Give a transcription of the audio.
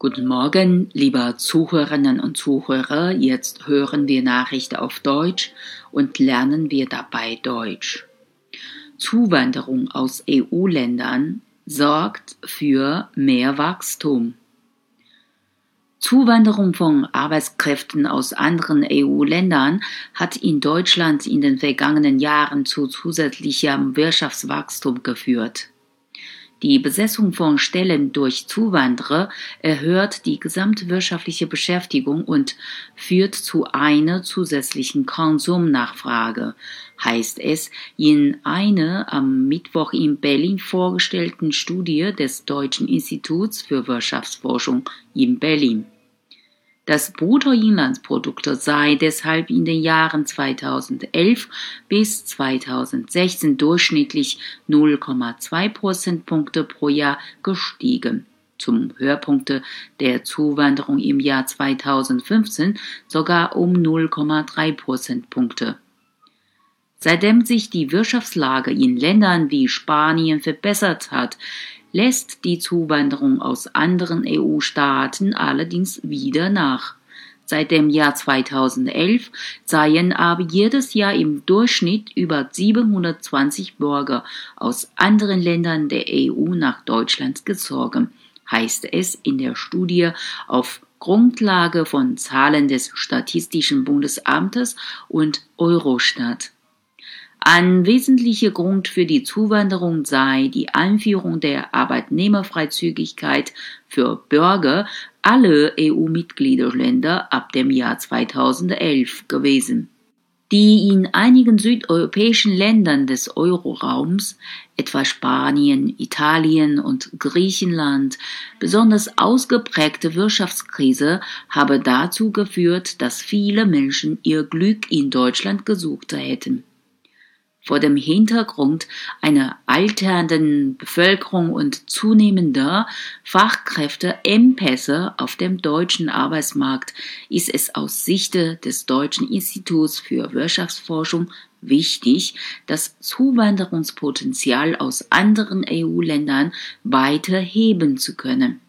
Guten Morgen, liebe Zuhörerinnen und Zuhörer. Jetzt hören wir Nachrichten auf Deutsch und lernen wir dabei Deutsch. Zuwanderung aus EU-Ländern sorgt für mehr Wachstum. Zuwanderung von Arbeitskräften aus anderen EU-Ländern hat in Deutschland in den vergangenen Jahren zu zusätzlichem Wirtschaftswachstum geführt. Die Besetzung von Stellen durch Zuwanderer erhöht die gesamtwirtschaftliche Beschäftigung und führt zu einer zusätzlichen Konsumnachfrage, heißt es in einer am Mittwoch in Berlin vorgestellten Studie des Deutschen Instituts für Wirtschaftsforschung in Berlin. Das Bruttoinlandsprodukt sei deshalb in den Jahren 2011 bis 2016 durchschnittlich 0,2 Prozentpunkte pro Jahr gestiegen. Zum Höhepunkt der Zuwanderung im Jahr 2015 sogar um 0,3 Prozentpunkte. Seitdem sich die Wirtschaftslage in Ländern wie Spanien verbessert hat, lässt die Zuwanderung aus anderen EU-Staaten allerdings wieder nach. Seit dem Jahr 2011 seien aber jedes Jahr im Durchschnitt über 720 Bürger aus anderen Ländern der EU nach Deutschland gezogen, heißt es in der Studie auf Grundlage von Zahlen des Statistischen Bundesamtes und Eurostat. Ein wesentlicher Grund für die Zuwanderung sei die Einführung der Arbeitnehmerfreizügigkeit für Bürger aller EU-Mitgliederländer ab dem Jahr 2011 gewesen. Die in einigen südeuropäischen Ländern des Euroraums, etwa Spanien, Italien und Griechenland, besonders ausgeprägte Wirtschaftskrise habe dazu geführt, dass viele Menschen ihr Glück in Deutschland gesucht hätten vor dem Hintergrund einer alternden Bevölkerung und zunehmender Fachkräfteengpässe auf dem deutschen Arbeitsmarkt ist es aus Sicht des Deutschen Instituts für Wirtschaftsforschung wichtig, das Zuwanderungspotenzial aus anderen EU-Ländern weiter heben zu können.